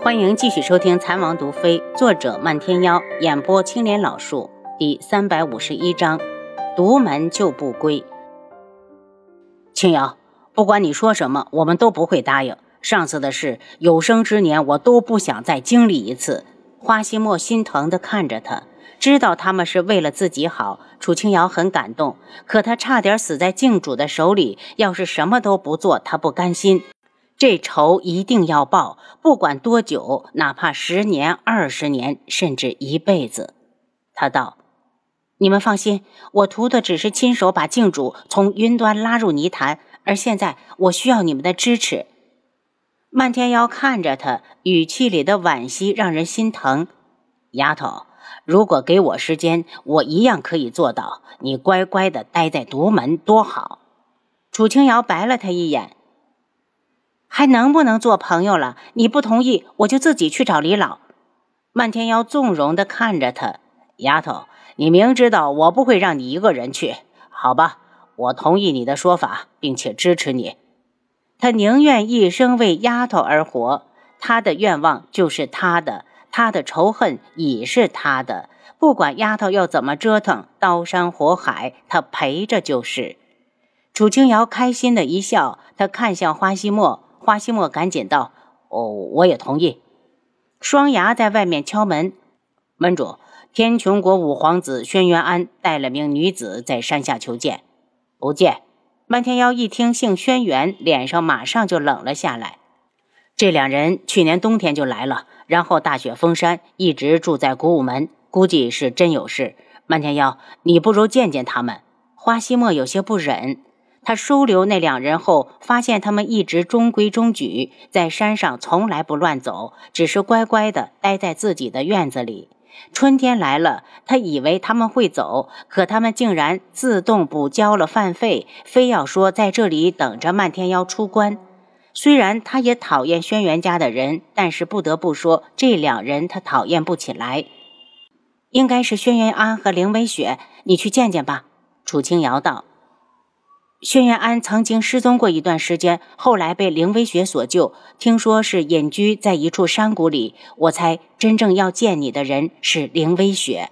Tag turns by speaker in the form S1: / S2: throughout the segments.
S1: 欢迎继续收听《残王毒妃》，作者漫天妖，演播青莲老树，第三百五十一章：独门就不归。青瑶，不管你说什么，我们都不会答应。上次的事，有生之年我都不想再经历一次。花希墨心疼地看着他，知道他们是为了自己好。楚青瑶很感动，可他差点死在靖主的手里。要是什么都不做，他不甘心。这仇一定要报，不管多久，哪怕十年、二十年，甚至一辈子。他道：“你们放心，我图的只是亲手把靖主从云端拉入泥潭，而现在我需要你们的支持。”漫天妖看着他，语气里的惋惜让人心疼。丫头，如果给我时间，我一样可以做到。你乖乖的待在独门多好。楚清瑶白了他一眼，还能不能做朋友了？你不同意，我就自己去找李老。漫天妖纵容的看着他，丫头，你明知道我不会让你一个人去，好吧？我同意你的说法，并且支持你。他宁愿一生为丫头而活，他的愿望就是他的，他的仇恨已是他的。不管丫头要怎么折腾，刀山火海，他陪着就是。楚清瑶开心的一笑，他看向花希墨，花希墨赶紧道：“哦，我也同意。”双牙在外面敲门，门主，天穹国五皇子轩辕安带了名女子在山下求见，不见。漫天妖一听姓轩辕，脸上马上就冷了下来。这两人去年冬天就来了，然后大雪封山，一直住在古武门，估计是真有事。漫天妖，你不如见见他们。花希墨有些不忍，他收留那两人后，发现他们一直中规中矩，在山上从来不乱走，只是乖乖的待在自己的院子里。春天来了，他以为他们会走，可他们竟然自动补交了饭费，非要说在这里等着漫天妖出关。虽然他也讨厌轩辕家的人，但是不得不说，这两人他讨厌不起来。应该是轩辕安和凌微雪，你去见见吧。”楚清瑶道。轩辕安曾经失踪过一段时间，后来被凌微雪所救，听说是隐居在一处山谷里。我猜真正要见你的人是凌微雪。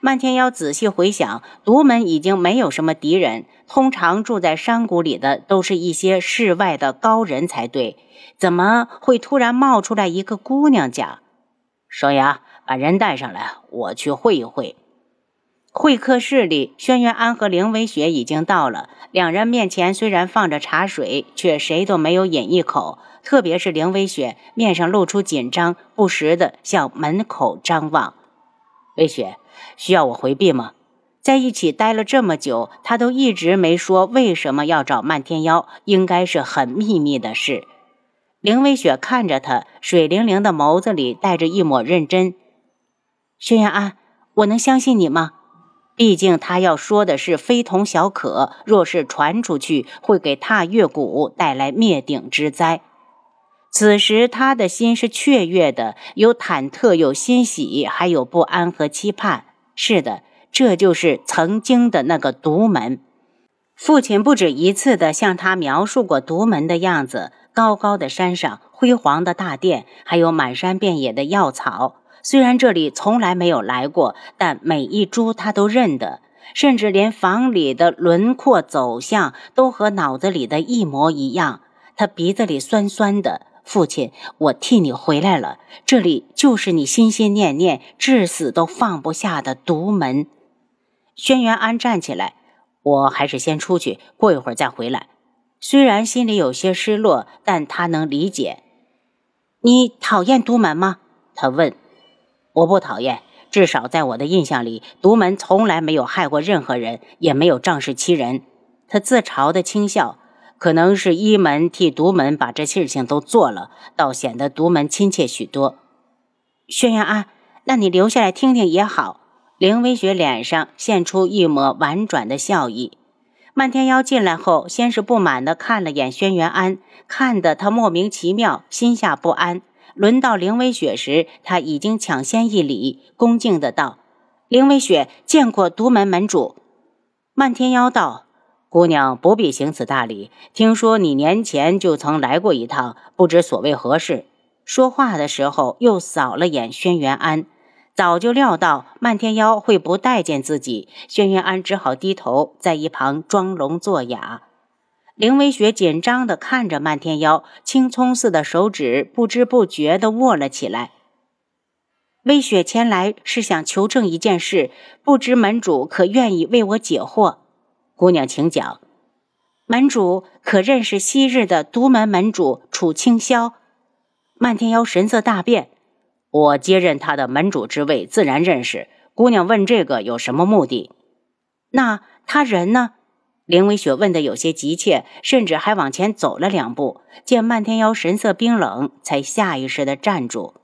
S1: 漫天妖仔细回想，独门已经没有什么敌人，通常住在山谷里的都是一些世外的高人才对，怎么会突然冒出来一个姑娘家？双牙，把人带上来，我去会一会。会客室里，轩辕安和凌微雪已经到了。两人面前虽然放着茶水，却谁都没有饮一口。特别是凌微雪，面上露出紧张，不时的向门口张望。微雪，需要我回避吗？在一起待了这么久，他都一直没说为什么要找漫天妖，应该是很秘密的事。凌微雪看着他，水灵灵的眸子里带着一抹认真。轩辕安，我能相信你吗？毕竟他要说的是非同小可，若是传出去，会给踏月谷带来灭顶之灾。此时他的心是雀跃的，有忐忑，有欣喜，还有不安和期盼。是的，这就是曾经的那个独门。父亲不止一次地向他描述过独门的样子：高高的山上，辉煌的大殿，还有满山遍野的药草。虽然这里从来没有来过，但每一株他都认得，甚至连房里的轮廓走向都和脑子里的一模一样。他鼻子里酸酸的。父亲，我替你回来了，这里就是你心心念念、至死都放不下的独门。轩辕安站起来，我还是先出去，过一会儿再回来。虽然心里有些失落，但他能理解。你讨厌独门吗？他问。我不讨厌，至少在我的印象里，独门从来没有害过任何人，也没有仗势欺人。他自嘲的轻笑，可能是一门替独门把这事情都做了，倒显得独门亲切许多。轩辕安，那你留下来听听也好。凌微雪脸上现出一抹婉转的笑意。漫天妖进来后，先是不满地看了眼轩辕安，看得他莫名其妙，心下不安。轮到凌微雪时，他已经抢先一礼，恭敬的道：“凌微雪见过独门门主。”漫天妖道：“姑娘不必行此大礼。听说你年前就曾来过一趟，不知所谓何事。”说话的时候又扫了眼轩辕安，早就料到漫天妖会不待见自己，轩辕安只好低头在一旁装聋作哑。凌微雪紧张地看着漫天妖，青葱似的手指不知不觉地握了起来。微雪前来是想求证一件事，不知门主可愿意为我解惑？姑娘，请讲。门主可认识昔日的独门门主楚清霄？漫天妖神色大变。我接任他的门主之位，自然认识。姑娘问这个有什么目的？那他人呢？凌微雪问得有些急切，甚至还往前走了两步。见漫天妖神色冰冷，才下意识地站住。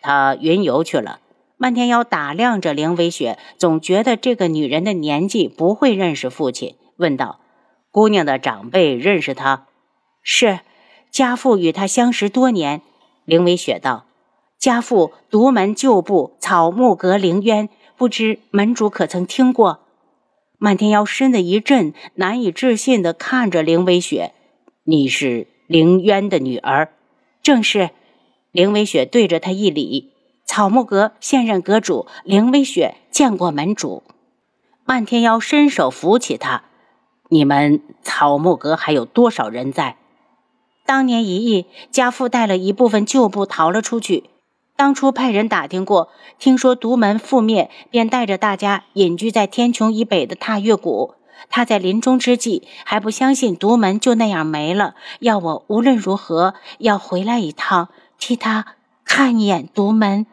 S1: 他云游去了。漫天妖打量着凌微雪，总觉得这个女人的年纪不会认识父亲，问道：“姑娘的长辈认识他？”“是，家父与他相识多年。”凌微雪道：“家父独门旧部草木阁凌渊，不知门主可曾听过？”漫天妖身子一震，难以置信地看着凌微雪：“你是凌渊的女儿？”“正是。”凌微雪对着他一礼，草木阁现任阁主凌微雪见过门主。漫天妖伸手扶起他：“你们草木阁还有多少人在？”当年一役，家父带了一部分旧部逃了出去。当初派人打听过，听说独门覆灭，便带着大家隐居在天穹以北的踏月谷。他在临终之际还不相信独门就那样没了，要我无论如何要回来一趟。替他看一眼独门。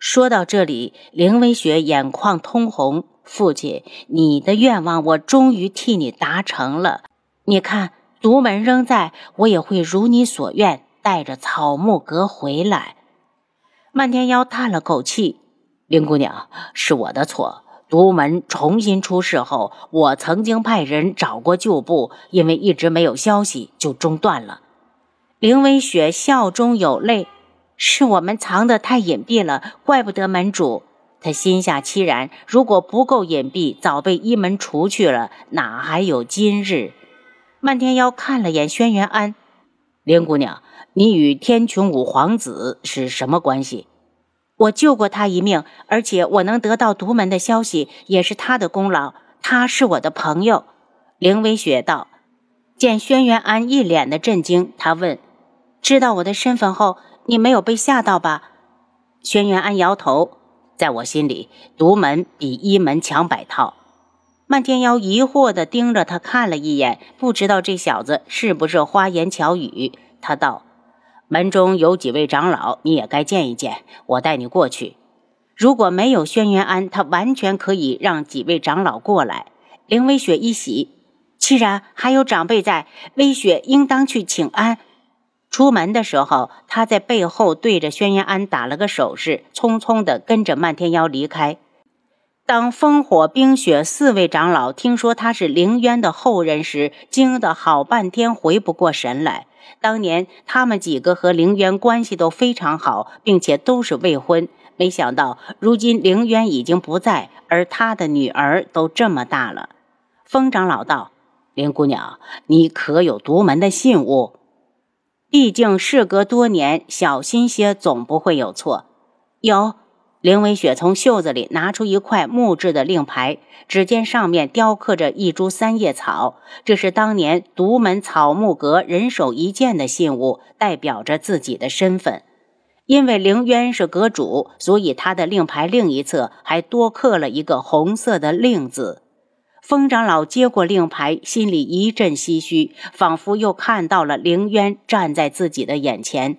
S1: 说到这里，凌微雪眼眶通红。父亲，你的愿望我终于替你达成了。你看，独门仍在，我也会如你所愿，带着草木阁回来。漫天妖叹了口气：“林姑娘，是我的错。独门重新出世后，我曾经派人找过旧部，因为一直没有消息，就中断了。”凌微雪笑中有泪，是我们藏得太隐蔽了，怪不得门主。他心下凄然，如果不够隐蔽，早被一门除去了，哪还有今日？漫天妖看了眼轩辕安，林姑娘，你与天穹五皇子是什么关系？我救过他一命，而且我能得到独门的消息，也是他的功劳。他是我的朋友。凌微雪道。见轩辕安一脸的震惊，他问。知道我的身份后，你没有被吓到吧？轩辕安摇头，在我心里，独门比一门强百套。漫天妖疑惑地盯着他看了一眼，不知道这小子是不是花言巧语。他道：“门中有几位长老，你也该见一见，我带你过去。如果没有轩辕安，他完全可以让几位长老过来。”凌微雪一喜，既然还有长辈在，微雪应当去请安。出门的时候，他在背后对着轩辕安打了个手势，匆匆地跟着漫天妖离开。当烽火冰雪四位长老听说他是凌渊的后人时，惊得好半天回不过神来。当年他们几个和凌渊关系都非常好，并且都是未婚，没想到如今凌渊已经不在，而他的女儿都这么大了。风长老道：“林姑娘，你可有独门的信物？”毕竟事隔多年，小心些总不会有错。有，凌微雪从袖子里拿出一块木质的令牌，只见上面雕刻着一株三叶草，这是当年独门草木阁人手一件的信物，代表着自己的身份。因为凌渊是阁主，所以他的令牌另一侧还多刻了一个红色的令字。风长老接过令牌，心里一阵唏嘘，仿佛又看到了凌渊站在自己的眼前。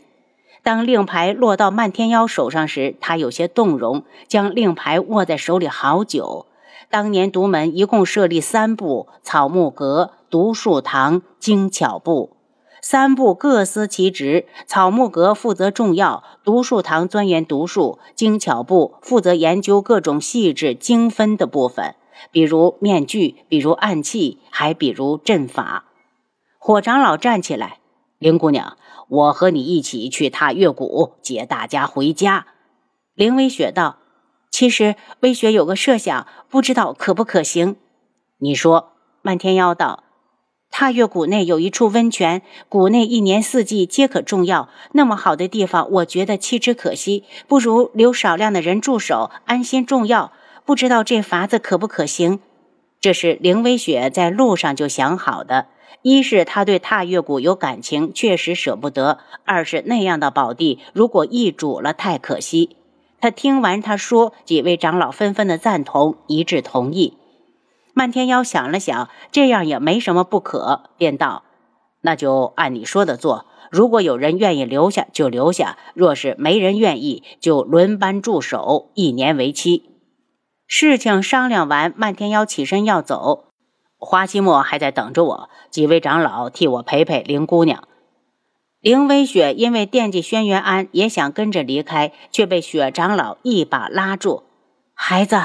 S1: 当令牌落到漫天妖手上时，他有些动容，将令牌握在手里好久。当年独门一共设立三部：草木阁、独树堂、精巧部。三部各司其职，草木阁负责重要，独树堂钻研独树，精巧部负责研究各种细致精分的部分。比如面具，比如暗器，还比如阵法。火长老站起来：“林姑娘，我和你一起去踏月谷，接大家回家。”林微雪道：“其实微雪有个设想，不知道可不可行。”你说。漫天妖道：“踏月谷内有一处温泉，谷内一年四季皆可种药。那么好的地方，我觉得弃之可惜，不如留少量的人驻守，安心种药。不知道这法子可不可行？这是凌微雪在路上就想好的。一是他对踏月谷有感情，确实舍不得；二是那样的宝地，如果易主了，太可惜。他听完他说，几位长老纷纷的赞同，一致同意。漫天妖想了想，这样也没什么不可，便道：“那就按你说的做。如果有人愿意留下，就留下；若是没人愿意，就轮班驻守，一年为期。”事情商量完，漫天妖起身要走，花期末还在等着我。几位长老替我陪陪林姑娘。林微雪因为惦记轩辕安，也想跟着离开，却被雪长老一把拉住：“孩子，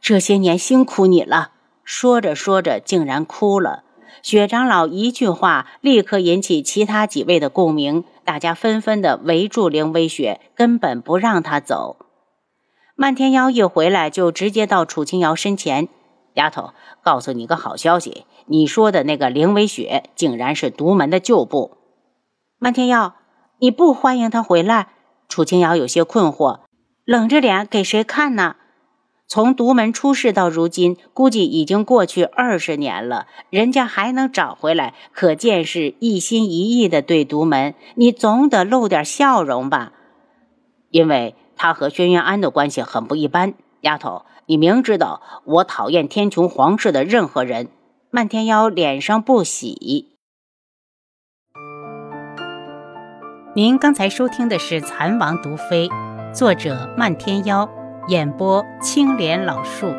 S1: 这些年辛苦你了。”说着说着，竟然哭了。雪长老一句话，立刻引起其他几位的共鸣，大家纷纷的围住凌微雪，根本不让她走。漫天妖一回来，就直接到楚清瑶身前：“丫头，告诉你个好消息，你说的那个凌微雪，竟然是独门的旧部。”漫天耀，你不欢迎他回来？楚清瑶有些困惑，冷着脸给谁看呢？从独门出世到如今，估计已经过去二十年了，人家还能找回来，可见是一心一意的对独门。你总得露点笑容吧？因为他和轩辕安的关系很不一般。丫头，你明知道我讨厌天穹皇室的任何人。漫天妖脸上不喜。您刚才收听的是《蚕王毒妃》，作者漫天妖。演播：青莲老树。